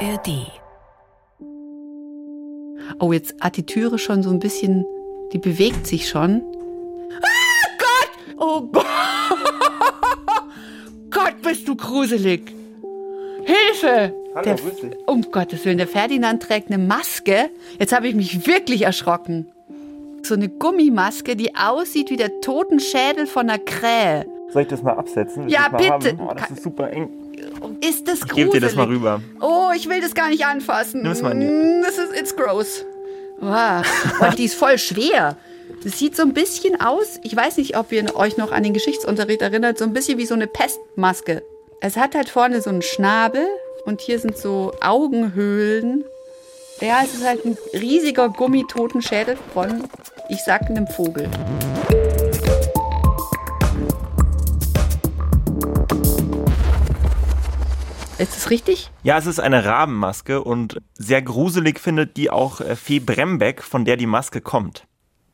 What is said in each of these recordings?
ARD. Oh, jetzt hat die Türe schon so ein bisschen, die bewegt sich schon. Ah, Gott! Oh Gott! Gott, bist du gruselig! Hilfe! Hallo, der, grüß dich. Um Gottes Willen, der Ferdinand trägt eine Maske. Jetzt habe ich mich wirklich erschrocken. So eine Gummimaske, die aussieht wie der Totenschädel von einer Krähe. Soll ich das mal absetzen? Ja, du das mal bitte. Haben? Oh, das ist super eng. Ist das Ich gruselig? gebe dir das mal rüber. Oh, ich will das gar nicht anfassen. Nimm's mal in die- Mm, Das ist, it's gross. Wow. Oh, die ist voll schwer. Das sieht so ein bisschen aus, ich weiß nicht, ob ihr euch noch an den Geschichtsunterricht erinnert, so ein bisschen wie so eine Pestmaske. Es hat halt vorne so einen Schnabel und hier sind so Augenhöhlen. Ja, es ist halt ein riesiger Gummitotenschädel von, ich sag, einem Vogel. Ist das richtig? Ja, es ist eine Rabenmaske und sehr gruselig findet die auch äh, Fee Brembeck, von der die Maske kommt.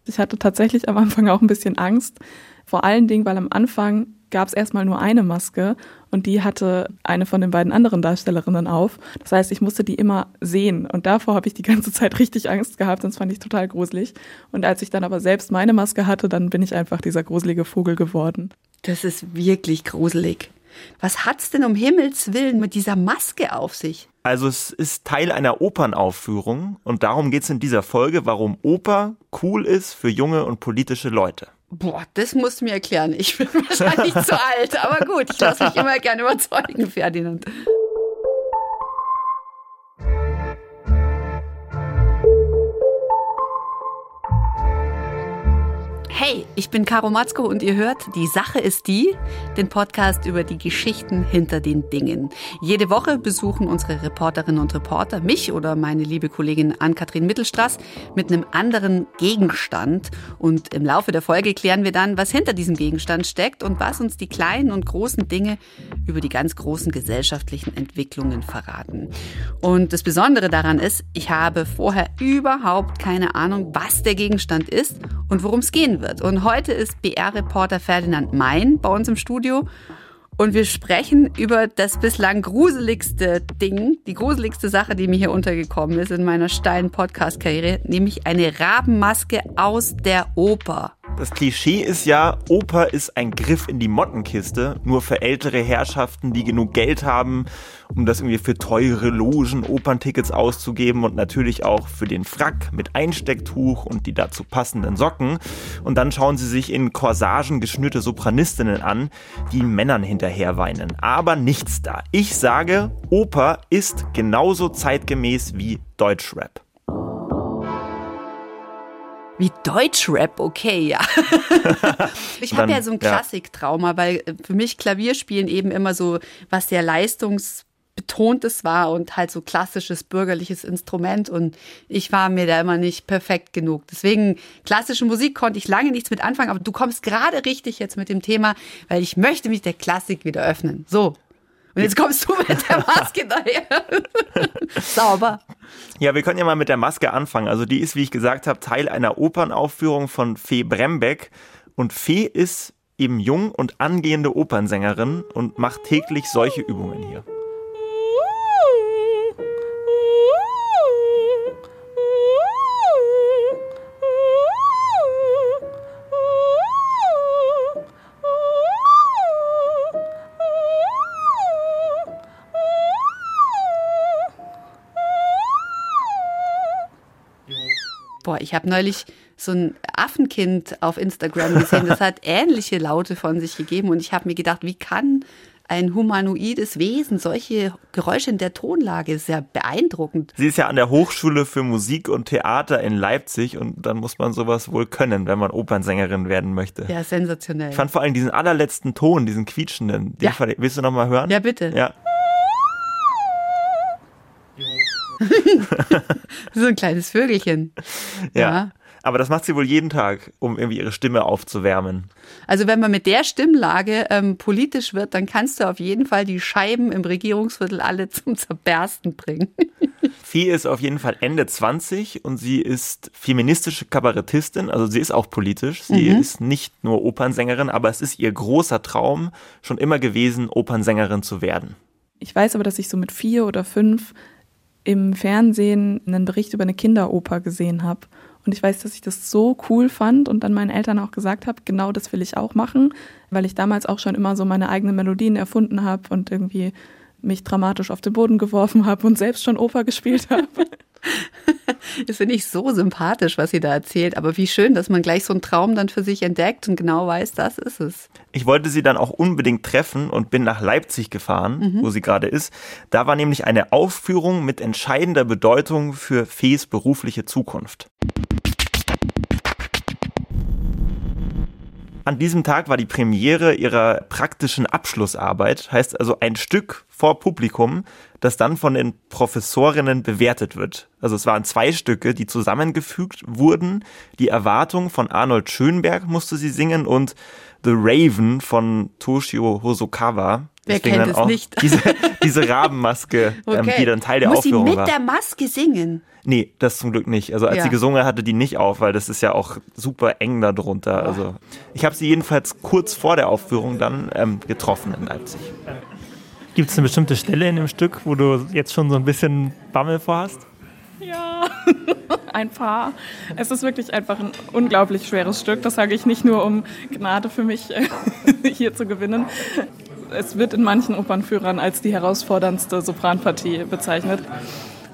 Ich hatte tatsächlich am Anfang auch ein bisschen Angst. Vor allen Dingen, weil am Anfang gab es erstmal nur eine Maske und die hatte eine von den beiden anderen Darstellerinnen auf. Das heißt, ich musste die immer sehen und davor habe ich die ganze Zeit richtig Angst gehabt. Das fand ich total gruselig. Und als ich dann aber selbst meine Maske hatte, dann bin ich einfach dieser gruselige Vogel geworden. Das ist wirklich gruselig. Was hat's denn um Himmels Willen mit dieser Maske auf sich? Also es ist Teil einer Opernaufführung und darum geht es in dieser Folge, warum Oper cool ist für junge und politische Leute. Boah, das musst du mir erklären. Ich bin wahrscheinlich zu alt, aber gut, ich lasse mich immer gerne überzeugen, Ferdinand. Hey, ich bin Caro Matzko und ihr hört Die Sache ist die, den Podcast über die Geschichten hinter den Dingen. Jede Woche besuchen unsere Reporterinnen und Reporter mich oder meine liebe Kollegin Ann-Kathrin Mittelstraß mit einem anderen Gegenstand. Und im Laufe der Folge klären wir dann, was hinter diesem Gegenstand steckt und was uns die kleinen und großen Dinge über die ganz großen gesellschaftlichen Entwicklungen verraten. Und das Besondere daran ist, ich habe vorher überhaupt keine Ahnung, was der Gegenstand ist und worum es gehen wird. Und heute ist BR-Reporter Ferdinand Mein bei uns im Studio. Und wir sprechen über das bislang gruseligste Ding, die gruseligste Sache, die mir hier untergekommen ist in meiner steilen Podcast-Karriere, nämlich eine Rabenmaske aus der Oper. Das Klischee ist ja, Oper ist ein Griff in die Mottenkiste, nur für ältere Herrschaften, die genug Geld haben, um das irgendwie für teure Logen, Operntickets auszugeben und natürlich auch für den Frack mit Einstecktuch und die dazu passenden Socken. Und dann schauen sie sich in Corsagen geschnürte Sopranistinnen an, die Männern hinterher weinen. Aber nichts da. Ich sage, Oper ist genauso zeitgemäß wie Deutschrap. Wie Deutschrap, okay, ja. ich habe ja so ein ja. Klassiktrauma, weil äh, für mich Klavierspielen eben immer so was sehr leistungsbetontes war und halt so klassisches bürgerliches Instrument und ich war mir da immer nicht perfekt genug. Deswegen klassische Musik konnte ich lange nichts mit anfangen, aber du kommst gerade richtig jetzt mit dem Thema, weil ich möchte mich der Klassik wieder öffnen. So. Und jetzt kommst du mit der Maske daher. Sauber. Ja, wir können ja mal mit der Maske anfangen. Also die ist, wie ich gesagt habe, Teil einer Opernaufführung von Fee Brembeck. Und Fee ist eben jung und angehende Opernsängerin und macht täglich solche Übungen hier. Ich habe neulich so ein Affenkind auf Instagram gesehen, das hat ähnliche Laute von sich gegeben und ich habe mir gedacht, wie kann ein humanoides Wesen solche Geräusche in der Tonlage? Ist ja beeindruckend. Sie ist ja an der Hochschule für Musik und Theater in Leipzig und dann muss man sowas wohl können, wenn man Opernsängerin werden möchte. Ja, sensationell. Ich fand vor allem diesen allerletzten Ton, diesen quietschenden. Den Ja. Willst du noch mal hören? Ja, bitte. Ja. So ein kleines Vögelchen. Ja. Ja. Aber das macht sie wohl jeden Tag, um irgendwie ihre Stimme aufzuwärmen. Also wenn man mit der Stimmlage ähm, politisch wird, dann kannst du auf jeden Fall die Scheiben im Regierungsviertel alle zum Zerbersten bringen. Fee ist auf jeden Fall Ende 20 und sie ist feministische Kabarettistin, also sie ist auch politisch. Sie ist nicht nur Opernsängerin, aber es ist ihr großer Traum schon immer gewesen, Opernsängerin zu werden. Ich weiß aber, dass ich so mit vier oder fünf im Fernsehen einen Bericht über eine Kinderoper gesehen habe. Und ich weiß, dass ich das so cool fand und dann meinen Eltern auch gesagt habe, genau das will ich auch machen, weil ich damals auch schon immer so meine eigenen Melodien erfunden habe und irgendwie mich dramatisch auf den Boden geworfen habe und selbst schon Oper gespielt habe. Das finde ich so sympathisch, was sie da erzählt. Aber wie schön, dass man gleich so einen Traum dann für sich entdeckt und genau weiß, das ist es. Ich wollte sie dann auch unbedingt treffen und bin nach Leipzig gefahren, mhm. wo sie gerade ist. Da war nämlich eine Aufführung mit entscheidender Bedeutung für Fees berufliche Zukunft. An diesem Tag war die Premiere ihrer praktischen Abschlussarbeit, heißt also ein Stück vor Publikum, das dann von den Professorinnen bewertet wird. Also es waren zwei Stücke, die zusammengefügt wurden. Die Erwartung von Arnold Schönberg musste sie singen und The Raven von Toshio Hosokawa. Wer kennt es nicht? Diese, diese Rabenmaske, okay. ähm, die dann Teil der Muss Aufführung sie mit war. der Maske singen? Nee, das zum Glück nicht. Also als Ja. sie gesungen hat, hatte die nicht auf, weil das ist ja auch super eng da drunter. Also ich habe sie jedenfalls kurz vor der Aufführung dann ähm, getroffen in Leipzig. Gibt es eine bestimmte Stelle in dem Stück, wo du jetzt schon so ein bisschen Bammel vorhast? Ja, ein paar. Es ist wirklich einfach ein unglaublich schweres Stück. Das sage ich nicht nur, um Gnade für mich äh, hier zu gewinnen. Es wird in manchen Opernführern als die herausforderndste Sopranpartie bezeichnet.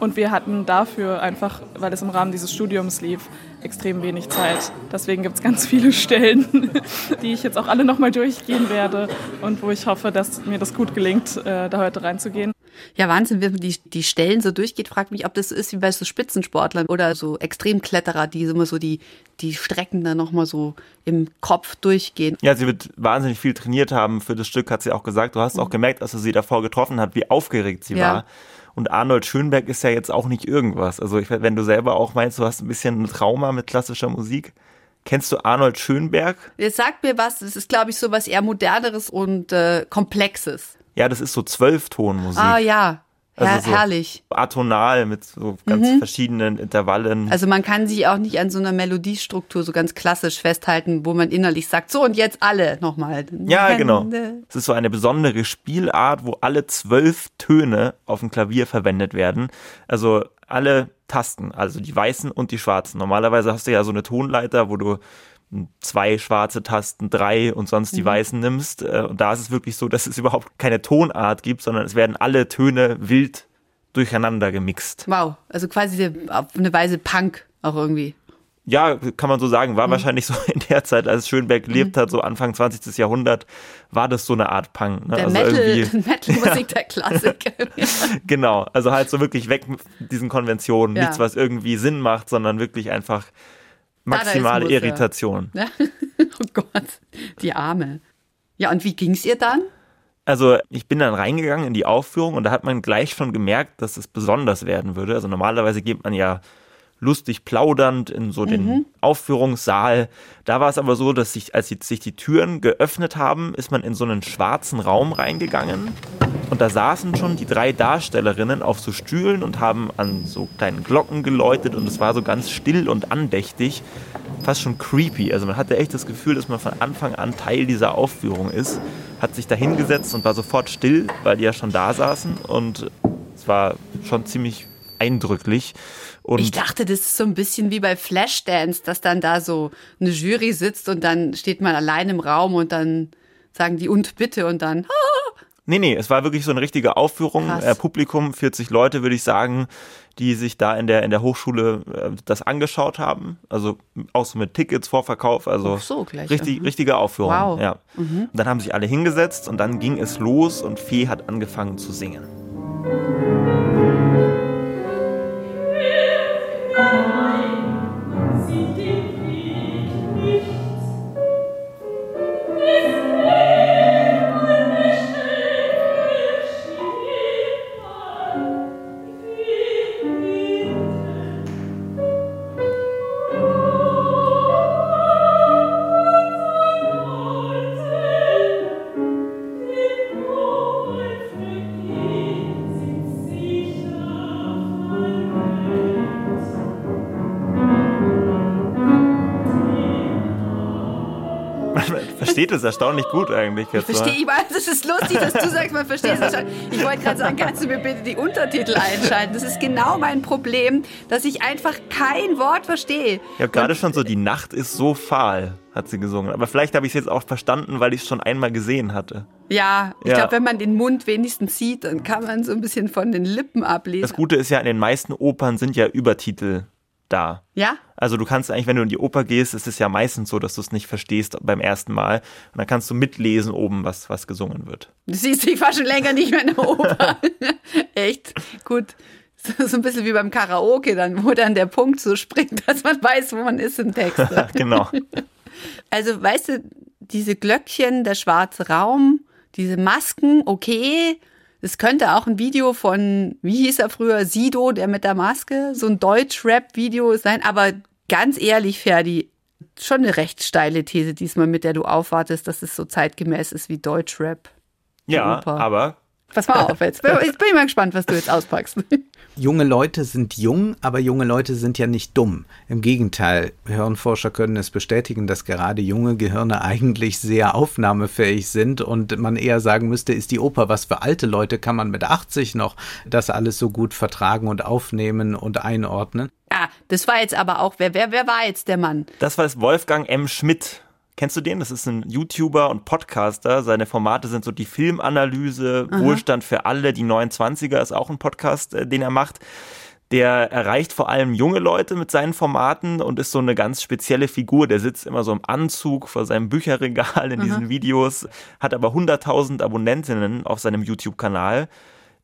Und wir hatten dafür einfach, weil es im Rahmen dieses Studiums lief, extrem wenig Zeit. Deswegen gibt es ganz viele Stellen, die ich jetzt auch alle nochmal durchgehen werde und wo ich hoffe, dass mir das gut gelingt, äh, da heute reinzugehen. Ja, Wahnsinn, wenn man die, die Stellen so durchgeht, fragt mich, ob das so ist wie bei so Spitzensportlern oder so Extremkletterer, die immer so die, die Strecken dann nochmal so im Kopf durchgehen. Ja, sie wird wahnsinnig viel trainiert haben für das Stück, hat sie auch gesagt. Du hast auch gemerkt, als du sie davor getroffen hat, wie aufgeregt sie Ja. war. Und Arnold Schönberg ist ja jetzt auch nicht irgendwas. Also ich, wenn du selber auch meinst, du hast ein bisschen ein Trauma mit klassischer Musik. Kennst du Arnold Schönberg? Jetzt sagt mir was, das ist, glaube ich, so was eher moderneres und äh, komplexes. Ja, das ist so Zwölftonmusik. Ah ja, Her Also so herrlich. Atonal mit so ganz verschiedenen Intervallen. Also man kann sich auch nicht an so einer Melodiestruktur so ganz klassisch festhalten, wo man innerlich sagt, so und jetzt alle nochmal. Ja, genau. Es ist so eine besondere Spielart, wo alle zwölf Töne auf dem Klavier verwendet werden. Also alle Tasten, also die weißen und die schwarzen. Normalerweise hast du ja so eine Tonleiter, wo du zwei schwarze Tasten, drei und sonst die weißen nimmst. Äh, Und da ist es wirklich so, dass es überhaupt keine Tonart gibt, sondern es werden alle Töne wild durcheinander gemixt. Wow, also quasi auf eine Weise Punk auch irgendwie. Ja, kann man so sagen, Mhm. war wahrscheinlich so in der Zeit, als Schönberg gelebt hat, so Anfang 20. Jahrhundert, war das so eine Art Punk. Ne? Der also Metal, irgendwie- Metal-Musik der Klassik. Genau, also halt so wirklich weg mit diesen Konventionen. Ja. Nichts, was irgendwie Sinn macht, sondern wirklich einfach maximale. Irritation. Ja. oh Gott, die Arme. Ja, und wie ging's ihr dann? Also ich bin dann reingegangen in die Aufführung und da hat man gleich schon gemerkt, dass es besonders werden würde. Also normalerweise geht man ja lustig plaudernd in so den Aufführungssaal. Da war es aber so, dass sich, als sich die Türen geöffnet haben, ist man in so einen schwarzen Raum reingegangen. Und da saßen schon die drei Darstellerinnen auf so Stühlen und haben an so kleinen Glocken geläutet und es war so ganz still und andächtig, fast schon creepy. Also man hatte echt das Gefühl, dass man von Anfang an Teil dieser Aufführung ist, hat sich da hingesetzt und war sofort still, weil die ja schon da saßen und es war schon ziemlich eindrücklich. Und Ich dachte, das ist so ein bisschen wie bei Flashdance, dass dann da so eine Jury sitzt und dann steht man allein im Raum und dann sagen die und bitte und dann Nee, nee, es war wirklich so eine richtige Aufführung. Äh, Publikum, 40 Leute, würde ich sagen, die sich da in der, in der Hochschule äh, das angeschaut haben. Also auch so mit Tickets, Vorverkauf. Also so, gleich, richtig, aha. richtige Aufführung. Wow. Mhm. Ja. Und dann haben sich alle hingesetzt und dann ging es los und Fee hat angefangen zu singen. Versteht es erstaunlich gut eigentlich. Ich verstehe, ich weiß, es ist lustig, dass du sagst, man versteht es schon. Ich wollte gerade sagen, kannst du mir bitte die Untertitel einschalten? Das ist genau mein Problem, dass ich einfach kein Wort verstehe. Ich habe gerade schon so, die Nacht ist so fahl, hat sie gesungen. Aber vielleicht habe ich es jetzt auch verstanden, weil ich es schon einmal gesehen hatte. Ja, ich Ja. glaube, wenn man den Mund wenigstens sieht, dann kann man so ein bisschen von den Lippen ablesen. Das Gute ist ja, in den meisten Opern sind ja Übertitel da. ja? Also du kannst eigentlich, wenn du in die Oper gehst, ist es ja meistens so, dass du es nicht verstehst beim ersten Mal. Und dann kannst du mitlesen oben, was, was gesungen wird. Du siehst, ich war schon länger nicht mehr in der Oper. Echt? Gut. So ein bisschen wie beim Karaoke, dann, wo dann der Punkt so springt, dass man weiß, wo man ist im Text. genau. Also, weißt du, diese Glöckchen, der schwarze Raum, diese Masken, okay. Es könnte auch ein Video von, wie hieß er früher, Sido, der mit der Maske, so ein Deutsch-Rap-Video sein. Aber ganz ehrlich, Ferdi, schon eine recht steile These diesmal, mit der du aufwartest, dass es so zeitgemäß ist wie Deutsch-Rap. Ja, Oper. aber Pass mal auf jetzt. Jetzt bin ich mal gespannt, was du jetzt auspackst. Junge Leute sind jung, aber junge Leute sind ja nicht dumm. Im Gegenteil, Hirnforscher können es bestätigen, dass gerade junge Gehirne eigentlich sehr aufnahmefähig sind und man eher sagen müsste, ist die Oper was für alte Leute, kann man mit 80 noch das alles so gut vertragen und aufnehmen und einordnen. Ah, das war jetzt aber auch, wer, wer, wer war jetzt der Mann? das war Wolfgang M. Schmidt. Kennst du den? Das ist ein YouTuber und Podcaster. Seine Formate sind so die Filmanalyse, Wohlstand für alle, die 29er ist auch ein Podcast, äh, den er macht. Der erreicht vor allem junge Leute mit seinen Formaten und ist so eine ganz spezielle Figur. Der sitzt immer so im Anzug vor seinem Bücherregal in diesen Videos, hat aber 100.000 Abonnentinnen auf seinem YouTube-Kanal.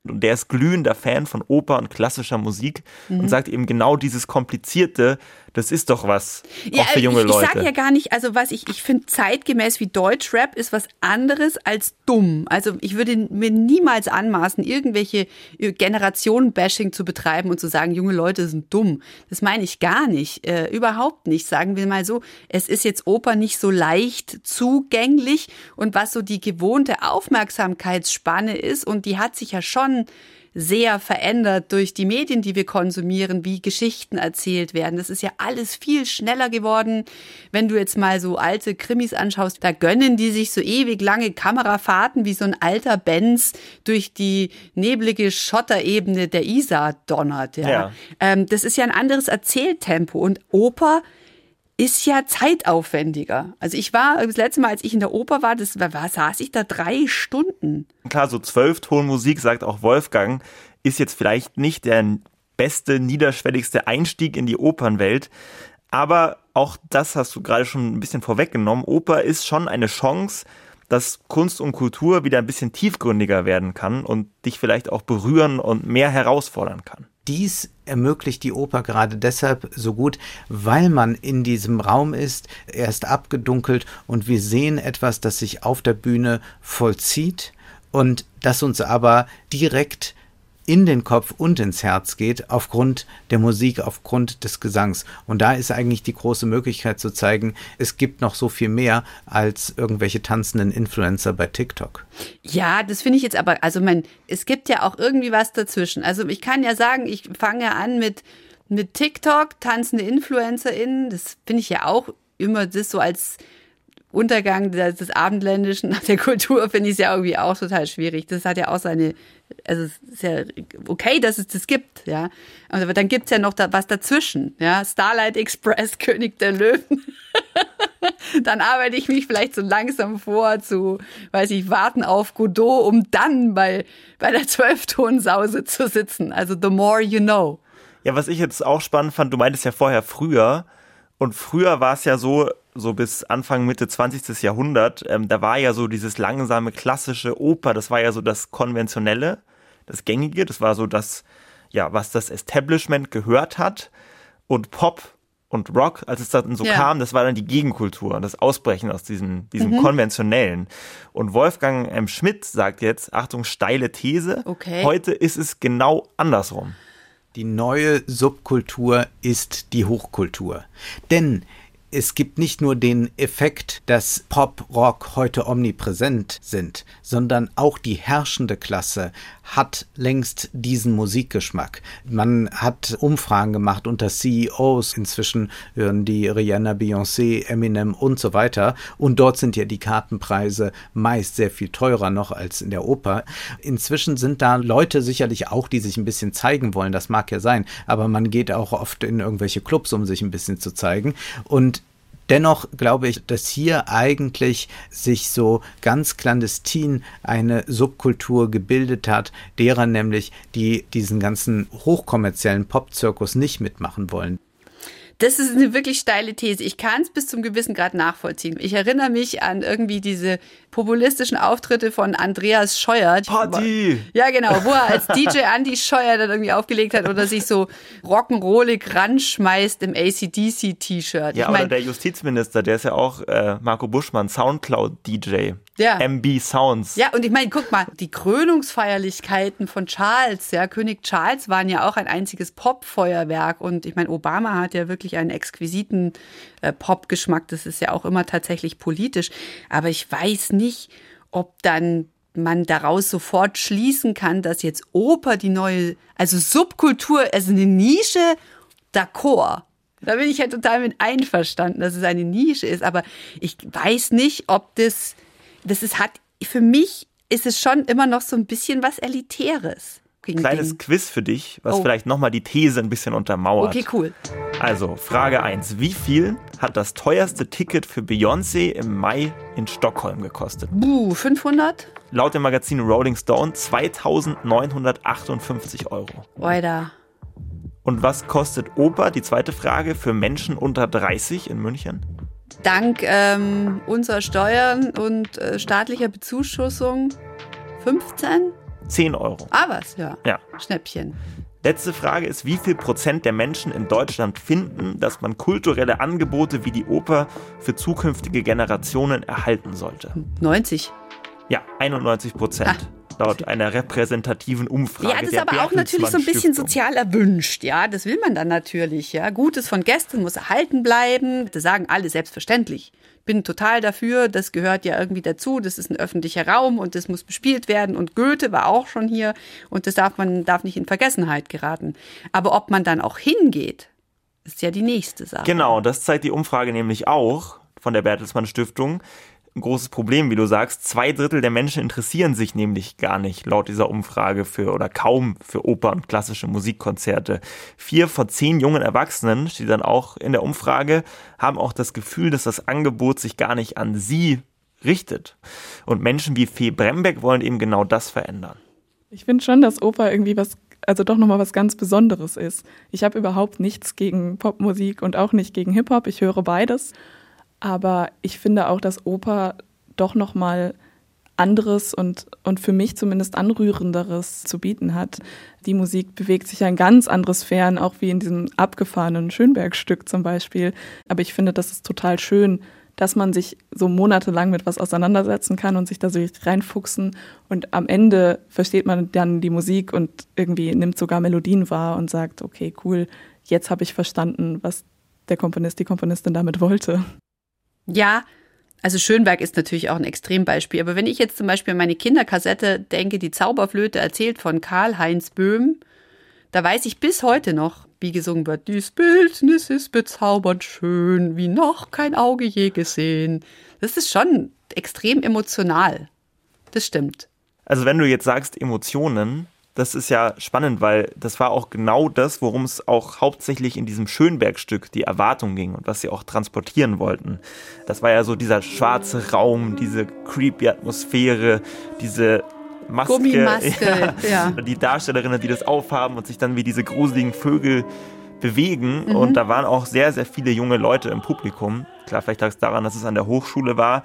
Und der ist glühender Fan von Oper und klassischer Musik und sagt eben genau dieses Komplizierte, das ist doch was, auch für junge ich, ich Leute. sage ja gar nicht, also was ich, ich finde zeitgemäß wie Deutschrap ist was anderes als dumm. Also ich würde mir niemals anmaßen, irgendwelche äh, Generationen-Bashing zu betreiben und zu sagen, junge Leute sind dumm. Das meine ich gar nicht, äh, überhaupt nicht. Sagen wir mal so, es ist jetzt Oper nicht so leicht zugänglich und was so die gewohnte Aufmerksamkeitsspanne ist und die hat sich ja schon sehr verändert durch die Medien, die wir konsumieren, wie Geschichten erzählt werden. Das ist ja alles viel schneller geworden. Wenn du jetzt mal so alte Krimis anschaust, da gönnen die sich so ewig lange Kamerafahrten wie so ein alter Benz durch die neblige Schotterebene der Isar donnert. Ja. Ja. Ähm, das ist ja ein anderes Erzähltempo und Oper ist ja zeitaufwendiger. Also ich war das letzte Mal, als ich in der Oper war, das war, war saß ich da drei Stunden. Klar, so Zwölftonmusik, sagt auch Wolfgang, ist jetzt vielleicht nicht der beste, niederschwelligste Einstieg in die Opernwelt. Aber auch das hast du gerade schon ein bisschen vorweggenommen. Oper ist schon eine Chance, dass Kunst und Kultur wieder ein bisschen tiefgründiger werden kann und dich vielleicht auch berühren und mehr herausfordern kann. Dies ermöglicht die Oper gerade deshalb so gut, weil man in diesem Raum ist, er ist abgedunkelt und wir sehen etwas, das sich auf der Bühne vollzieht und das uns aber direkt in den Kopf und ins Herz geht, aufgrund der Musik, aufgrund des Gesangs. Und da ist eigentlich die große Möglichkeit zu zeigen, es gibt noch so viel mehr als irgendwelche tanzenden Influencer bei TikTok. Ja, das finde ich jetzt aber, also man, es gibt ja auch irgendwie was dazwischen. Also ich kann ja sagen, ich fange an mit, mit TikTok, tanzende InfluencerInnen, das finde ich ja auch immer das so als Untergang des, des Abendländischen der Kultur finde ich es ja irgendwie auch total schwierig. Das hat ja auch seine, also es ist ja okay, dass es das gibt, ja. Aber dann gibt's ja noch da, was dazwischen, ja. Starlight Express, König der Löwen. dann arbeite ich mich vielleicht so langsam vor zu, weiß ich, warten auf Godot, um dann bei, bei der Zwölftonsause zu sitzen. Also the more you know. Ja, was ich jetzt auch spannend fand, du meintest ja vorher früher. Und früher war es ja so, so bis Anfang, Mitte 20. Jahrhundert, ähm, da war ja so dieses langsame, klassische Oper, das war ja so das Konventionelle, das Gängige, das war so das, ja, was das Establishment gehört hat. Und Pop und Rock, als es dann so Ja. kam, das war dann die Gegenkultur, das Ausbrechen aus diesem, diesem Konventionellen. Und Wolfgang M. Schmidt sagt jetzt, Achtung, steile These, Okay. heute ist es genau andersrum. Die neue Subkultur ist die Hochkultur. Denn es gibt nicht nur den Effekt, dass Pop, Rock heute omnipräsent sind, sondern auch die herrschende Klasse hat längst diesen Musikgeschmack. Man hat Umfragen gemacht unter CEOs. Inzwischen hören die Rihanna, Beyoncé, Eminem und so weiter. Und dort sind ja die Kartenpreise meist sehr viel teurer noch als in der Oper. Inzwischen sind da Leute sicherlich auch, die sich ein bisschen zeigen wollen. Das mag ja sein. Aber man geht auch oft in irgendwelche Clubs, um sich ein bisschen zu zeigen. Und Dennoch glaube ich, dass hier eigentlich sich so ganz clandestin eine Subkultur gebildet hat, derer nämlich, die diesen ganzen hochkommerziellen Popzirkus nicht mitmachen wollen. Das ist eine wirklich steile These. Ich kann es bis zum gewissen Grad nachvollziehen. Ich erinnere mich an irgendwie diese populistischen Auftritte von Andreas Scheuer. Party! Ja, genau, wo er als DJ Andy Scheuer dann irgendwie aufgelegt hat oder sich so rock'n'rollig ranschmeißt im ACDC-T-Shirt. Ja, ich oder mein, der Justizminister, der ist ja auch äh, Marco Buschmann, Soundcloud-DJ. Ja. MB Sounds. Ja, und ich meine, guck mal, die Krönungsfeierlichkeiten von Charles, ja, König Charles waren ja auch ein einziges Popfeuerwerk und ich meine, Obama hat ja wirklich einen exquisiten äh, Popgeschmack, das ist ja auch immer tatsächlich politisch, aber ich weiß nicht, ob dann man daraus sofort schließen kann, dass jetzt Oper die neue, also Subkultur, also eine Nische, d'accord. Da bin ich ja total mit einverstanden, dass es eine Nische ist, aber ich weiß nicht, ob das das ist, hat, für mich ist es schon immer noch so ein bisschen was Elitäres. Gegen Kleines Quiz für dich, was Oh. vielleicht nochmal die These ein bisschen untermauert. Okay, cool. Also, Frage 1. Wie viel hat das teuerste Ticket für Beyoncé im Mai in Stockholm gekostet? Buh, 500? Laut dem Magazin Rolling Stone 2958 Euro. Oida. Und was kostet Oper, die zweite Frage, für Menschen unter 30 in München? Dank ähm, unserer Steuern und äh, staatlicher Bezuschussung 15? 10 Euro. Ah, was, ja. Ja. Schnäppchen. Letzte Frage ist, wie viel Prozent der Menschen in Deutschland finden, dass man kulturelle Angebote wie die Oper für zukünftige Generationen erhalten sollte? 90. Ja, 91 Prozent. Laut einer repräsentativen Umfrage. Ja, das ist aber auch natürlich so ein bisschen sozial erwünscht, ja. Das will man dann natürlich, ja. Gutes von Gästen muss erhalten bleiben. Das sagen alle selbstverständlich. Bin total dafür, das gehört ja irgendwie dazu. Das ist ein öffentlicher Raum und das muss bespielt werden. Und Goethe war auch schon hier und das darf man darf nicht in Vergessenheit geraten. Aber ob man dann auch hingeht, ist ja die nächste Sache. Genau, das zeigt die Umfrage nämlich auch von der Bertelsmann Stiftung. Ein großes Problem, wie du sagst. Zwei Drittel der Menschen interessieren sich nämlich gar nicht laut dieser Umfrage für oder kaum für Oper und klassische Musikkonzerte. Vier von zehn jungen Erwachsenen, steht dann auch in der Umfrage, haben auch das Gefühl, dass das Angebot sich gar nicht an sie richtet. Und Menschen wie Fee Brembeck wollen eben genau das verändern. Ich finde schon, dass Oper irgendwie was, also doch nochmal was ganz Besonderes ist. Ich habe überhaupt nichts gegen Popmusik und auch nicht gegen Hip-Hop. Ich höre beides. Aber ich finde auch, dass Oper doch nochmal anderes und, und für mich zumindest anrührenderes zu bieten hat. Die Musik bewegt sich ja in ganz andere Sphären, auch wie in diesem abgefahrenen Schönberg-Stück zum Beispiel. Aber ich finde, das ist total schön, dass man sich so monatelang mit was auseinandersetzen kann und sich da so reinfuchsen. Und am Ende versteht man dann die Musik und irgendwie nimmt sogar Melodien wahr und sagt, okay, cool, jetzt habe ich verstanden, was der Komponist, die Komponistin damit wollte. Ja, also Schönberg ist natürlich auch ein Extrembeispiel. Aber wenn ich jetzt zum Beispiel an meine Kinderkassette denke, die Zauberflöte erzählt von Karl-Heinz Böhm, da weiß ich bis heute noch, wie gesungen wird. Dies Bildnis ist bezaubernd schön, wie noch kein Auge je gesehen. Das ist schon extrem emotional. Das stimmt. Also wenn du jetzt sagst Emotionen, das ist ja spannend, weil das war auch genau das, worum es auch hauptsächlich in diesem Schönberg-Stück die Erwartung ging und was sie auch transportieren wollten. Das war ja so dieser schwarze Raum, diese creepy Atmosphäre, diese Maske, Gummimaske, ja. die Darstellerinnen, die das aufhaben und sich dann wie diese gruseligen Vögel bewegen. Mhm. Und da waren auch sehr, sehr viele junge Leute im Publikum. Klar, vielleicht lag es daran, dass es an der Hochschule war,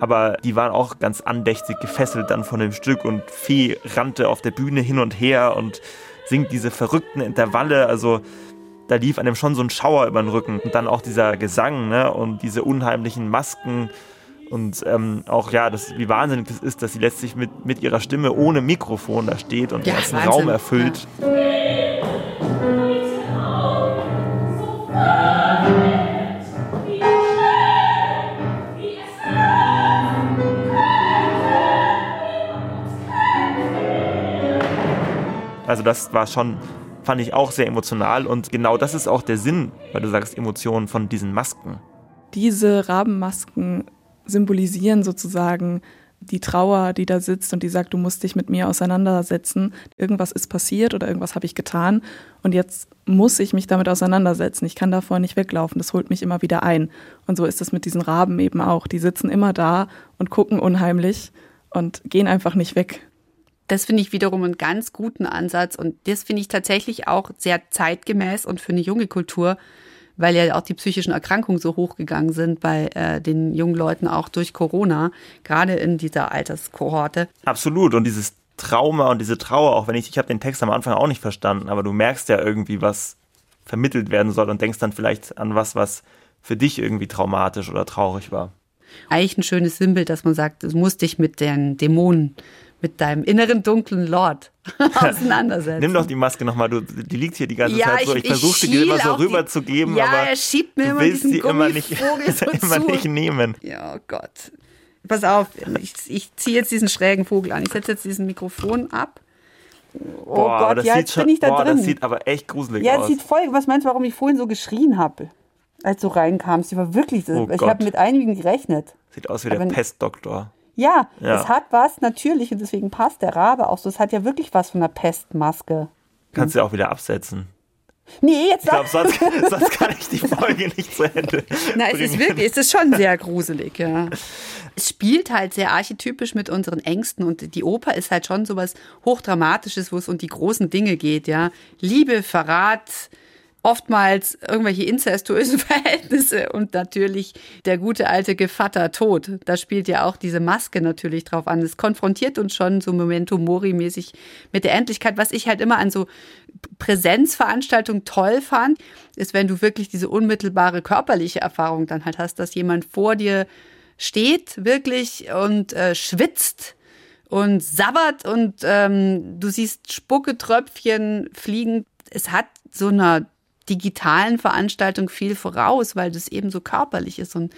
aber die waren auch ganz andächtig gefesselt dann von dem Stück und Fee rannte auf der Bühne hin und her und singt diese verrückten Intervalle. Also da lief einem schon so ein Schauer über den Rücken. Und dann auch dieser Gesang ne? und diese unheimlichen Masken. Und ähm, auch, ja, das, wie wahnsinnig das ist, dass sie letztlich mit, mit ihrer Stimme ohne Mikrofon da steht und Ja, den ganzen Wahnsinn. Raum erfüllt. Also das war schon, fand ich auch sehr emotional und genau das ist auch der Sinn, weil du sagst Emotionen von diesen Masken. Diese Rabenmasken symbolisieren sozusagen die Trauer, die da sitzt und die sagt, du musst dich mit mir auseinandersetzen. Irgendwas ist passiert oder irgendwas habe ich getan und jetzt muss ich mich damit auseinandersetzen. Ich kann davor nicht weglaufen. Das holt mich immer wieder ein. Und so ist es mit diesen Raben eben auch. Die sitzen immer da und gucken unheimlich und gehen einfach nicht weg. Das finde ich wiederum einen ganz guten Ansatz und das finde ich tatsächlich auch sehr zeitgemäß und für eine junge Kultur, weil ja auch die psychischen Erkrankungen so hochgegangen sind bei äh, den jungen Leuten auch durch Corona, gerade in dieser Alterskohorte. Absolut und dieses Trauma und diese Trauer, auch wenn ich, ich habe den Text am Anfang auch nicht verstanden, aber du merkst ja irgendwie, was vermittelt werden soll und denkst dann vielleicht an was, was für dich irgendwie traumatisch oder traurig war. Eigentlich ein schönes Sinnbild, dass man sagt, du musst dich mit den Dämonen mit deinem inneren dunklen Lord auseinandersetzen. Nimm doch die Maske nochmal, die liegt hier die ganze ja, Zeit so. Ich, ich versuche dir immer so rüberzugeben, ja, aber er schiebt mir du willst sie immer nicht, so immer nicht nehmen. Ja, oh Gott. Pass auf, ich, ich ziehe jetzt diesen schrägen Vogel an. Ich setze jetzt diesen Mikrofon ab. Oh boah, Gott, ja, jetzt schon, bin ich da boah, drin. Das sieht aber echt gruselig ja, aus. Ja, sieht voll. Was meinst du, warum ich vorhin so geschrien habe, als du reinkamst? Ich war wirklich. Oh ich habe mit einigen gerechnet. Sieht aus wie aber der Pestdoktor. Ja, ja, es hat was natürlich und deswegen passt der Rabe auch so. Es hat ja wirklich was von einer Pestmaske. Kannst du ja auch wieder absetzen. Nee, jetzt Ich glaube, sonst, sonst kann ich die Folge nicht zu Ende. Na, es ist wirklich, es ist schon sehr gruselig, ja. Es spielt halt sehr archetypisch mit unseren Ängsten und die Oper ist halt schon sowas Hochdramatisches, wo es um die großen Dinge geht, ja. Liebe, Verrat, oftmals irgendwelche inzestuösen Verhältnisse und natürlich der gute alte Gevatter Tod. Da spielt ja auch diese Maske natürlich drauf an. Es konfrontiert uns schon so Momento Mori-mäßig mit der Endlichkeit. Was ich halt immer an so Präsenzveranstaltungen toll fand, ist, wenn du wirklich diese unmittelbare körperliche Erfahrung dann halt hast, dass jemand vor dir steht wirklich und äh, schwitzt und sabbert und ähm, du siehst Spucketröpfchen fliegen. Es hat so eine digitalen Veranstaltung viel voraus, weil das eben so körperlich ist. Und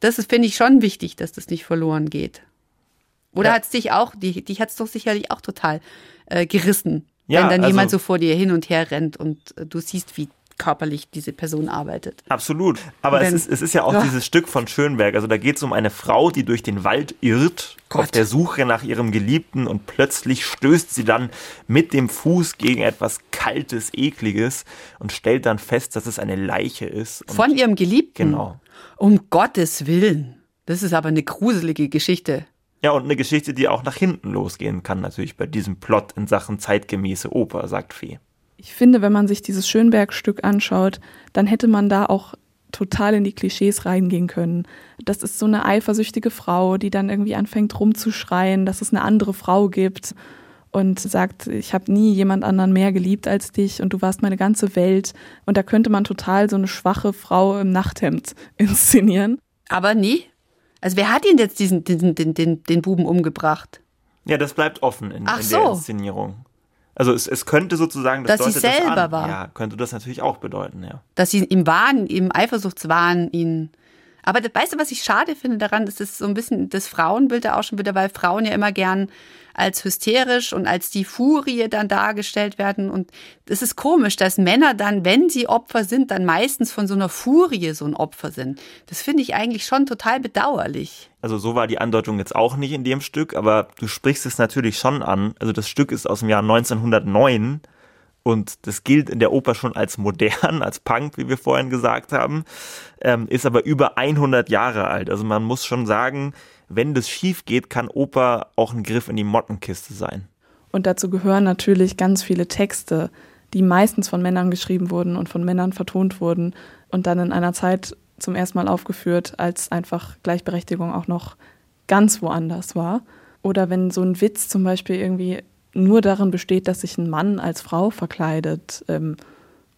das ist, finde ich, schon wichtig, dass das nicht verloren geht. Oder ja. hat es dich auch, dich, dich hat es doch sicherlich auch total äh, gerissen, ja, wenn dann also, jemand so vor dir hin und her rennt und äh, du siehst, wie körperlich diese Person arbeitet. Absolut. Aber es, ist, es ist ja auch ja. dieses Stück von Schönberg. Also da geht es um eine Frau, die durch den Wald irrt, Gott. auf der Suche nach ihrem Geliebten und plötzlich stößt sie dann mit dem Fuß gegen etwas Kaltes, Ekliges und stellt dann fest, dass es eine Leiche ist. Von ihrem Geliebten? Genau. Um Gottes Willen. Das ist aber eine gruselige Geschichte. Ja, und eine Geschichte, die auch nach hinten losgehen kann, natürlich bei diesem Plot in Sachen zeitgemäße Oper, sagt Fee. Ich finde, wenn man sich dieses Schönberg-Stück anschaut, dann hätte man da auch total in die Klischees reingehen können. Das ist so eine eifersüchtige Frau, die dann irgendwie anfängt rumzuschreien, dass es eine andere Frau gibt und sagt, ich habe nie jemand anderen mehr geliebt als dich und du warst meine ganze Welt. Und da könnte man total so eine schwache Frau im Nachthemd inszenieren. Aber nie. Also wer hat ihn jetzt diesen, diesen den, den, den Buben umgebracht? Ja, das bleibt offen in, Ach in so. der Inszenierung. Also es, es könnte sozusagen, das dass sie selber das war. Ja, könnte das natürlich auch bedeuten, ja. Dass sie im Wahn, im Eifersuchtswahn ihn. Aber weißt du, was ich schade finde daran, das ist so ein bisschen das Frauenbild da auch schon wieder, weil Frauen ja immer gern als hysterisch und als die Furie dann dargestellt werden. Und es ist komisch, dass Männer dann, wenn sie Opfer sind, dann meistens von so einer Furie so ein Opfer sind. Das finde ich eigentlich schon total bedauerlich. Also so war die Andeutung jetzt auch nicht in dem Stück, aber du sprichst es natürlich schon an. Also das Stück ist aus dem Jahr 1909 und das gilt in der Oper schon als modern, als Punk, wie wir vorhin gesagt haben, ähm, ist aber über 100 Jahre alt. Also man muss schon sagen, wenn das schief geht, kann Oper auch ein Griff in die Mottenkiste sein. Und dazu gehören natürlich ganz viele Texte, die meistens von Männern geschrieben wurden und von Männern vertont wurden und dann in einer Zeit zum ersten Mal aufgeführt, als einfach Gleichberechtigung auch noch ganz woanders war. Oder wenn so ein Witz zum Beispiel irgendwie nur darin besteht, dass sich ein Mann als Frau verkleidet. Ähm,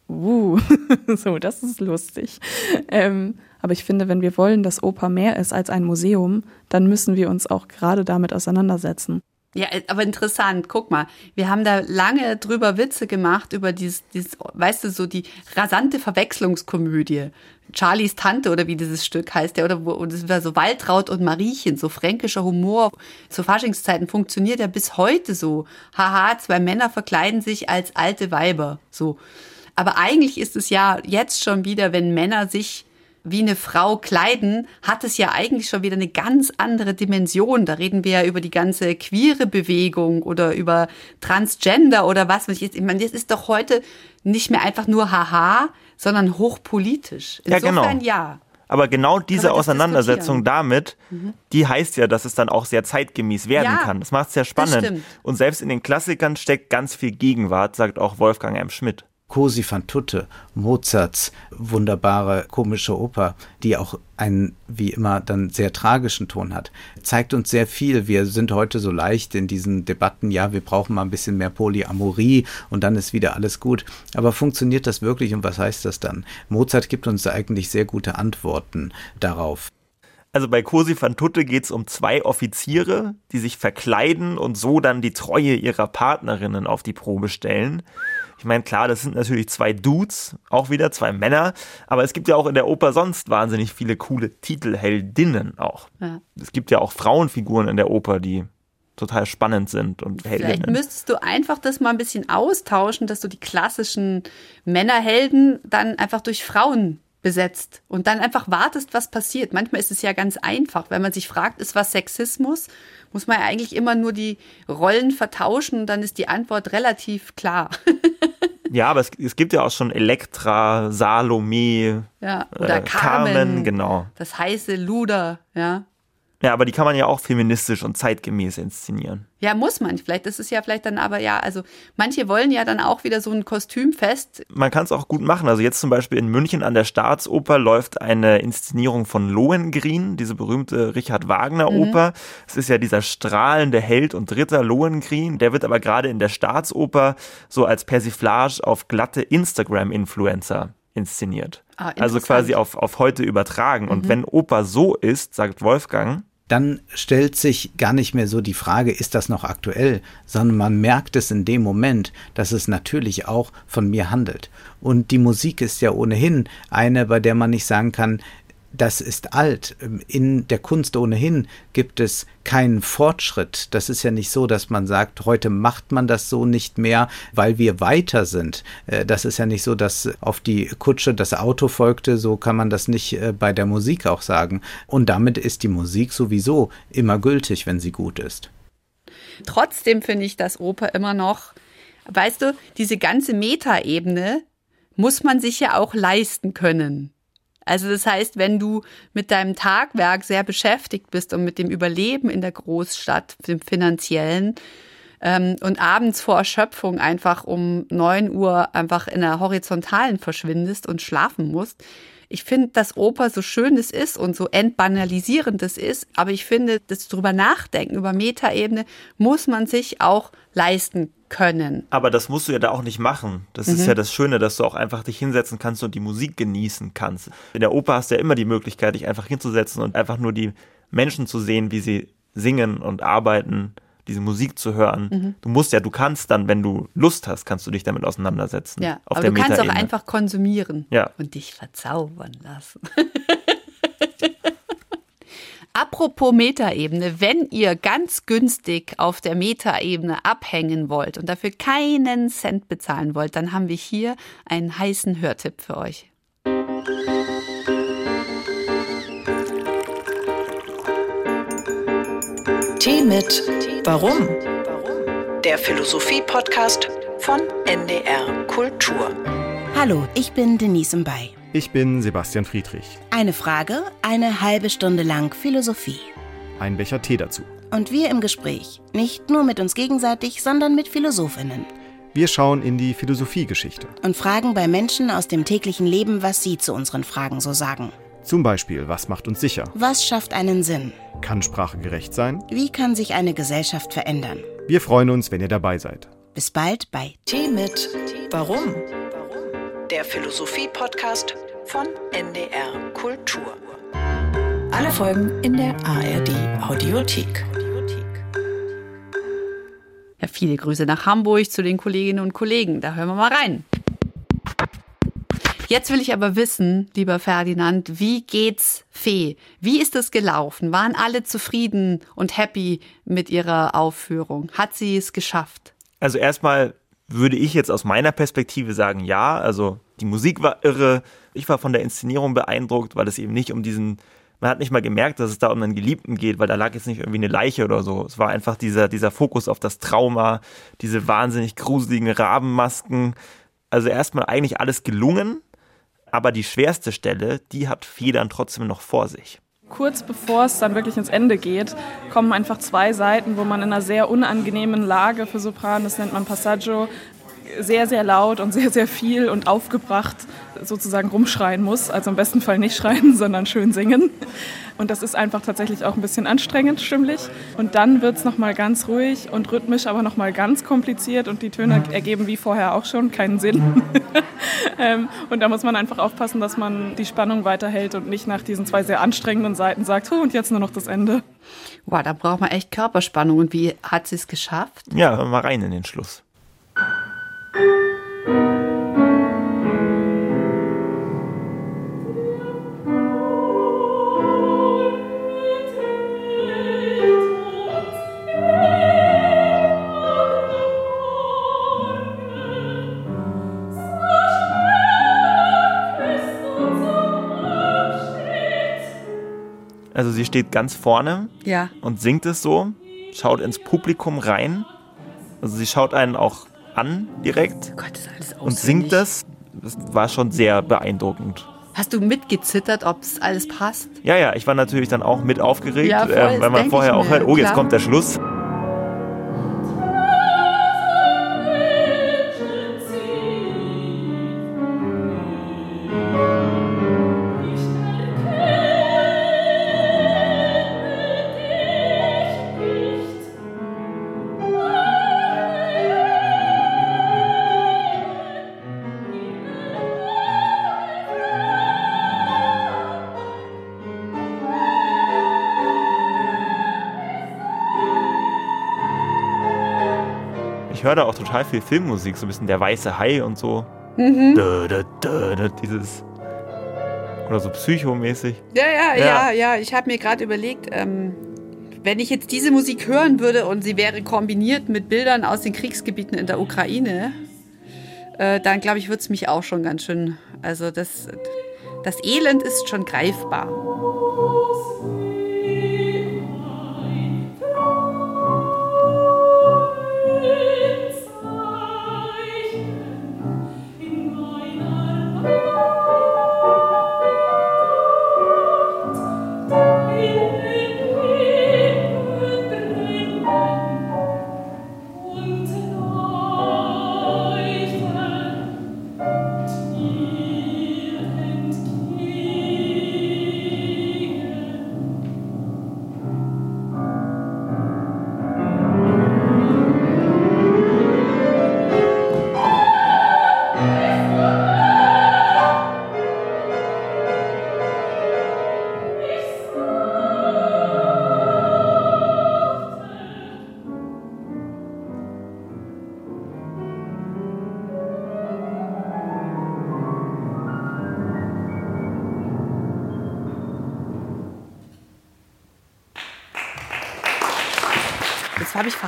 uh, so, das ist lustig. Ähm, aber ich finde, wenn wir wollen, dass Oper mehr ist als ein Museum, dann müssen wir uns auch gerade damit auseinandersetzen. Ja, äh, aber interessant, guck mal, wir haben da lange drüber Witze gemacht, über dieses, dieses weißt du, so die rasante Verwechslungskomödie. Charlies Tante oder wie dieses Stück heißt, ja, oder wo, das war so Waltraud und Mariechen, so fränkischer Humor. Zu Faschingszeiten funktioniert ja bis heute so. Haha, zwei Männer verkleiden sich als alte Weiber, so. Aber eigentlich ist es ja jetzt schon wieder, wenn Männer sich wie eine Frau kleiden, hat es ja eigentlich schon wieder eine ganz andere Dimension. Da reden wir ja über die ganze queere Bewegung oder über Transgender oder was. Ich meine, das ist doch heute nicht mehr einfach nur haha, sondern hochpolitisch. Insofern ja, genau. ja. Aber genau diese Auseinandersetzung damit, mhm. die heißt ja, dass es dann auch sehr zeitgemäß werden ja, kann. Das macht es sehr spannend. Und selbst in den Klassikern steckt ganz viel Gegenwart, sagt auch Wolfgang M. Schmidt. Cosi van Tutte, Mozarts wunderbare komische Oper, die auch einen wie immer dann sehr tragischen Ton hat, zeigt uns sehr viel. Wir sind heute so leicht in diesen Debatten, ja, wir brauchen mal ein bisschen mehr Polyamorie und dann ist wieder alles gut. Aber funktioniert das wirklich und was heißt das dann? Mozart gibt uns eigentlich sehr gute Antworten darauf. Also bei Cosi van Tutte geht es um zwei Offiziere, die sich verkleiden und so dann die Treue ihrer Partnerinnen auf die Probe stellen. Ich meine, klar, das sind natürlich zwei Dudes, auch wieder zwei Männer, aber es gibt ja auch in der Oper sonst wahnsinnig viele coole Titelheldinnen auch. Ja. Es gibt ja auch Frauenfiguren in der Oper, die total spannend sind und Heldinnen. Vielleicht müsstest du einfach das mal ein bisschen austauschen, dass du die klassischen Männerhelden dann einfach durch Frauen besetzt und dann einfach wartest, was passiert. Manchmal ist es ja ganz einfach, wenn man sich fragt, ist was Sexismus, muss man ja eigentlich immer nur die Rollen vertauschen, dann ist die Antwort relativ klar. Ja, aber es, es gibt ja auch schon Elektra, Salome, ja, oder äh, Carmen, Carmen, genau. Das heiße Luder, ja. Ja, aber die kann man ja auch feministisch und zeitgemäß inszenieren. Ja, muss man. Vielleicht ist es ja vielleicht dann aber ja, also manche wollen ja dann auch wieder so ein Kostümfest. Man kann es auch gut machen. Also jetzt zum Beispiel in München an der Staatsoper läuft eine Inszenierung von Lohengrin, diese berühmte Richard Wagner Oper. Mhm. Es ist ja dieser strahlende Held und Ritter Lohengrin. Der wird aber gerade in der Staatsoper so als Persiflage auf glatte Instagram-Influencer inszeniert. Ah, also quasi auf, auf heute übertragen. Und mhm. wenn Oper so ist, sagt Wolfgang, dann stellt sich gar nicht mehr so die Frage, ist das noch aktuell, sondern man merkt es in dem Moment, dass es natürlich auch von mir handelt. Und die Musik ist ja ohnehin eine, bei der man nicht sagen kann, das ist alt. Ähm, in der Kunst ohnehin gibt es keinen Fortschritt. Das ist ja nicht so, dass man sagt, heute macht man das so nicht mehr, weil wir weiter sind. Äh, das ist ja nicht so, dass auf die Kutsche das Auto folgte. So kann man das nicht äh, bei der Musik auch sagen. Und damit ist die Musik sowieso immer gültig, wenn sie gut ist. Trotzdem finde ich das Oper immer noch, weißt du, diese ganze Metaebene muss man sich ja auch leisten können. Also das heißt, wenn du mit deinem Tagwerk sehr beschäftigt bist und mit dem Überleben in der Großstadt, dem finanziellen, ähm, und abends vor Erschöpfung einfach um neun Uhr einfach in der Horizontalen verschwindest und schlafen musst. Ich finde, dass Oper so schön es ist und so entbanalisierend es ist, aber ich finde, das drüber nachdenken, über Metaebene, muss man sich auch leisten können. Aber das musst du ja da auch nicht machen. Das mhm. ist ja das Schöne, dass du auch einfach dich hinsetzen kannst und die Musik genießen kannst. In der Oper hast du ja immer die Möglichkeit, dich einfach hinzusetzen und einfach nur die Menschen zu sehen, wie sie singen und arbeiten, diese Musik zu hören. Mhm. Du musst ja, du kannst dann, wenn du Lust hast, kannst du dich damit auseinandersetzen. Ja, aber du kannst auch einfach konsumieren ja. und dich verzaubern lassen. Apropos Metaebene, wenn ihr ganz günstig auf der Metaebene abhängen wollt und dafür keinen Cent bezahlen wollt, dann haben wir hier einen heißen Hörtipp für euch. Tee mit Warum? Der Philosophie-Podcast von NDR Kultur. Hallo, ich bin Denise Mbay. Ich bin Sebastian Friedrich. Eine Frage, eine halbe Stunde lang Philosophie. Ein Becher Tee dazu. Und wir im Gespräch. Nicht nur mit uns gegenseitig, sondern mit Philosophinnen. Wir schauen in die Philosophiegeschichte. Und fragen bei Menschen aus dem täglichen Leben, was sie zu unseren Fragen so sagen. Zum Beispiel, was macht uns sicher? Was schafft einen Sinn? Kann Sprache gerecht sein? Wie kann sich eine Gesellschaft verändern? Wir freuen uns, wenn ihr dabei seid. Bis bald bei Tee mit Warum? Der Philosophie-Podcast von NDR Kultur. Alle Folgen in der ARD Audiothek. Ja, viele Grüße nach Hamburg zu den Kolleginnen und Kollegen. Da hören wir mal rein. Jetzt will ich aber wissen, lieber Ferdinand, wie geht's Fee? Wie ist es gelaufen? Waren alle zufrieden und happy mit ihrer Aufführung? Hat sie es geschafft? Also erstmal würde ich jetzt aus meiner Perspektive sagen, ja. Also die Musik war irre. Ich war von der Inszenierung beeindruckt, weil es eben nicht um diesen man hat nicht mal gemerkt, dass es da um einen Geliebten geht, weil da lag jetzt nicht irgendwie eine Leiche oder so. Es war einfach dieser, dieser Fokus auf das Trauma, diese wahnsinnig gruseligen Rabenmasken. Also erstmal eigentlich alles gelungen, aber die schwerste Stelle, die hat Federn trotzdem noch vor sich. Kurz bevor es dann wirklich ins Ende geht, kommen einfach zwei Seiten, wo man in einer sehr unangenehmen Lage für Sopran, das nennt man Passaggio, sehr, sehr laut und sehr, sehr viel und aufgebracht sozusagen rumschreien muss. Also im besten Fall nicht schreien, sondern schön singen. Und das ist einfach tatsächlich auch ein bisschen anstrengend stimmlich. Und dann wird es nochmal ganz ruhig und rhythmisch, aber nochmal ganz kompliziert und die Töne ergeben wie vorher auch schon keinen Sinn. Ähm, und da muss man einfach aufpassen, dass man die Spannung weiterhält und nicht nach diesen zwei sehr anstrengenden Seiten sagt, oh, und jetzt nur noch das Ende. Wow, da braucht man echt Körperspannung. Und wie hat sie es geschafft? Ja, mal rein in den Schluss. Also sie steht ganz vorne Ja. und singt es so, schaut ins Publikum rein. Also sie schaut einen auch an direkt Gott, ist alles und singt das. Das war schon sehr beeindruckend. Hast du mitgezittert, ob es alles passt? Ja, ja, ich war natürlich dann auch mit aufgeregt, Ja, voll, das weil man vorher auch hört, oh, jetzt klar. kommt der Schluss. Höre da auch total viel Filmmusik, so ein bisschen der weiße Hai und so. Mhm. Da, da, da, dieses. Oder so psychomäßig. Ja, ja, Ja. ja, ja. Ich habe mir gerade überlegt, ähm, wenn ich jetzt diese Musik hören würde und sie wäre kombiniert mit Bildern aus den Kriegsgebieten in der Ukraine, äh, dann glaube ich, würde es mich auch schon ganz schön. Also das, das Elend ist schon greifbar.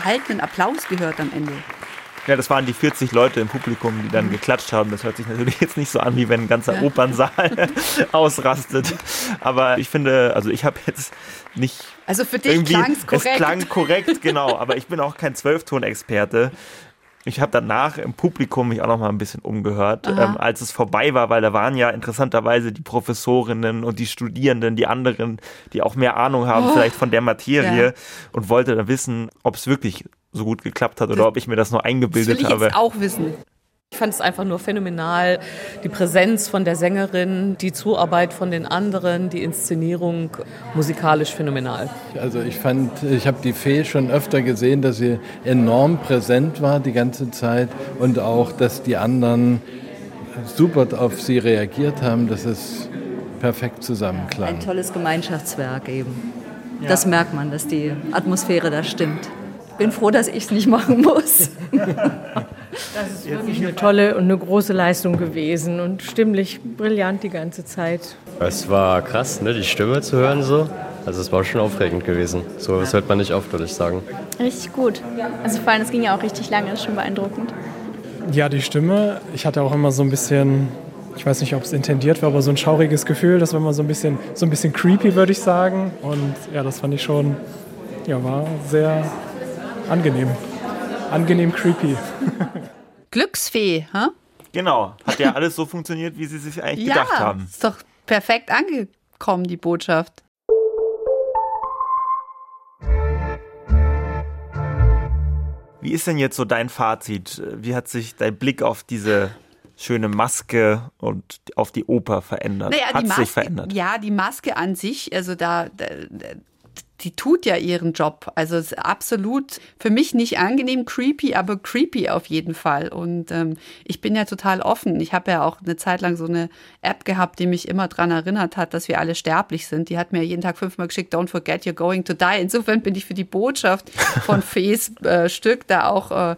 Verhaltenen Applaus gehört am Ende. Ja, das waren die 40 Leute im Publikum, die dann geklatscht haben. Das hört sich natürlich jetzt nicht so an, wie wenn ein ganzer Ja. Opernsaal ausrastet. Aber ich finde, also ich habe jetzt nicht Also für dich klang es korrekt. es klang korrekt, genau. Aber ich bin auch kein Zwölfton-Experte. Ich habe danach im Publikum mich auch noch mal ein bisschen umgehört, ähm, als es vorbei war, weil da waren ja interessanterweise die Professorinnen und die Studierenden, die anderen, die auch mehr Ahnung haben Oh. vielleicht von der Materie Ja. und wollte dann wissen, ob es wirklich so gut geklappt hat oder Das- ob ich mir das nur das will eingebildet ich habe. jetzt auch wissen. Ich fand es einfach nur phänomenal. Die Präsenz von der Sängerin, die Zuarbeit von den anderen, die Inszenierung musikalisch phänomenal. Also ich fand, ich habe die Fee schon öfter gesehen, dass sie enorm präsent war die ganze Zeit und auch, dass die anderen super auf sie reagiert haben, dass es perfekt zusammenklang. Ein tolles Gemeinschaftswerk eben. Das merkt man, dass die Atmosphäre da stimmt. Bin froh, dass ich es nicht machen muss. Das ist wirklich eine tolle und eine große Leistung gewesen und stimmlich brillant die ganze Zeit. Es war krass, ne, die Stimme zu hören so. Also es war schon aufregend gewesen. So das hört man nicht oft, würde ich sagen. Richtig gut. Also vor allem, es ging ja auch richtig lange, das ist schon beeindruckend. Ja, die Stimme. Ich hatte auch immer so ein bisschen, ich weiß nicht, ob es intendiert war, aber so ein schauriges Gefühl. Das war immer so ein bisschen, so ein bisschen creepy, würde ich sagen. Und ja, das fand ich schon, ja, war sehr angenehm. Angenehm creepy. Glücksfee, hä? Genau. Hat ja alles so funktioniert, wie sie sich eigentlich Ja, gedacht haben. ist doch perfekt angekommen, die Botschaft. Wie ist denn jetzt so dein Fazit? Wie hat sich dein Blick auf diese schöne Maske und auf die Oper verändert? Naja, hat die sich Maske, verändert? Ja, die Maske an sich, also da, da die tut ja ihren Job. Also es ist absolut für mich nicht angenehm creepy, aber creepy auf jeden Fall. Und ähm, ich bin ja total offen. Ich habe ja auch eine Zeit lang so eine App gehabt, die mich immer daran erinnert hat, dass wir alle sterblich sind. Die hat mir jeden Tag fünfmal geschickt, don't forget you're going to die. Insofern bin ich für die Botschaft von Fees äh, Stück da auch äh,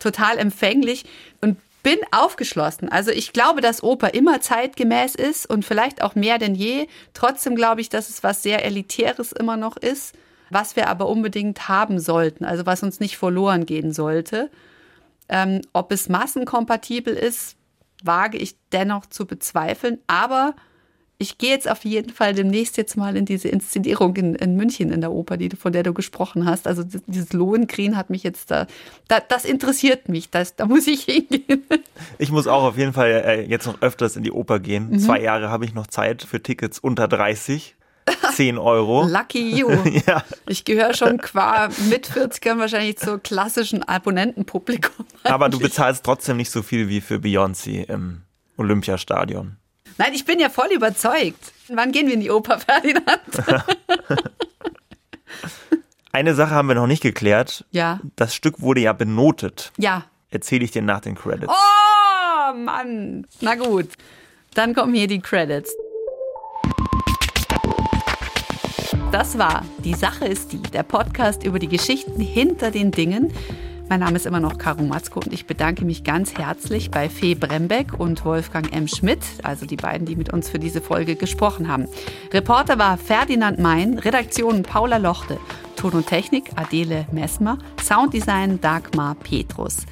total empfänglich und bin aufgeschlossen. Also ich glaube, dass Oper immer zeitgemäß ist und vielleicht auch mehr denn je. Trotzdem glaube ich, dass es was sehr Elitäres immer noch ist, was wir aber unbedingt haben sollten, also was uns nicht verloren gehen sollte. Ähm, ob es massenkompatibel ist, wage ich dennoch zu bezweifeln. Aber ich gehe jetzt auf jeden Fall demnächst jetzt mal in diese Inszenierung in, in München in der Oper, die, von der du gesprochen hast. Also dieses Lohengrin hat mich jetzt da, da das interessiert mich, das, da muss ich hingehen. Ich muss auch auf jeden Fall äh, jetzt noch öfters in die Oper gehen. Mhm. Zwei Jahre habe ich noch Zeit für Tickets unter 30. 10 Euro. Lucky you. ja. Ich gehöre schon qua mit 40ern wahrscheinlich zur klassischen Abonnentenpublikum. Aber du bezahlst trotzdem nicht so viel wie für Beyoncé im Olympiastadion. Nein, ich bin ja voll überzeugt. Wann gehen wir in die Oper, Ferdinand? Eine Sache haben wir noch nicht geklärt. Ja. Das Stück wurde ja benotet. Ja. Erzähle ich dir nach den Credits. Oh, Mann. Na gut. Dann kommen hier die Credits. Das war Die Sache ist die, der Podcast über die Geschichten hinter den Dingen. Mein Name ist immer noch Caro Matzko und ich bedanke mich ganz herzlich bei Fee Brembeck und Wolfgang M. Schmidt, also die beiden, die mit uns für diese Folge gesprochen haben. Reporter war Ferdinand Mein, Redaktion Paula Lochte, Ton und Technik Adele Messmer, Sounddesign Dagmar Petrus.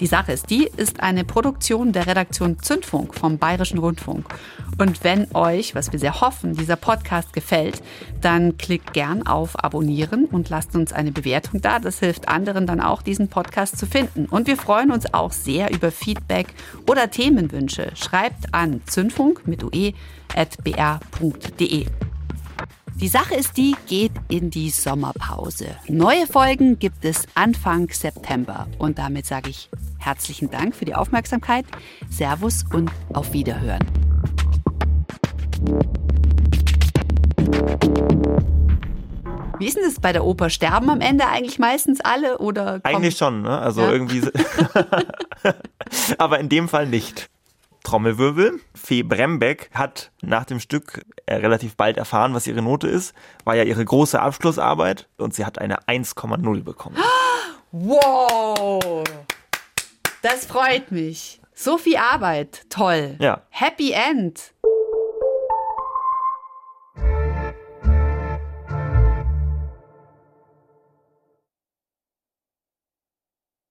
Die Sache ist die, ist eine Produktion der Redaktion Zündfunk vom Bayerischen Rundfunk. Und wenn euch, was wir sehr hoffen, dieser Podcast gefällt, dann klickt gern auf Abonnieren und lasst uns eine Bewertung da. Das hilft anderen dann auch, diesen Podcast zu finden. Und wir freuen uns auch sehr über Feedback oder Themenwünsche. Schreibt an zündfunk mit ue at br.de. Die Sache ist die, geht in die Sommerpause. Neue Folgen gibt es Anfang September. Und damit sage ich herzlichen Dank für die Aufmerksamkeit. Servus und auf Wiederhören. Wie ist denn das bei der Oper? Sterben am Ende eigentlich meistens alle oder Eigentlich schon, ne? Also Ja. irgendwie. Aber in dem Fall nicht. Trommelwirbel. Fee Brembeck hat nach dem Stück äh, relativ bald erfahren, was ihre Note ist. War ja ihre große Abschlussarbeit und sie hat eine 1,0 bekommen. Wow! Das freut mich. So viel Arbeit. Toll. Ja. Happy End.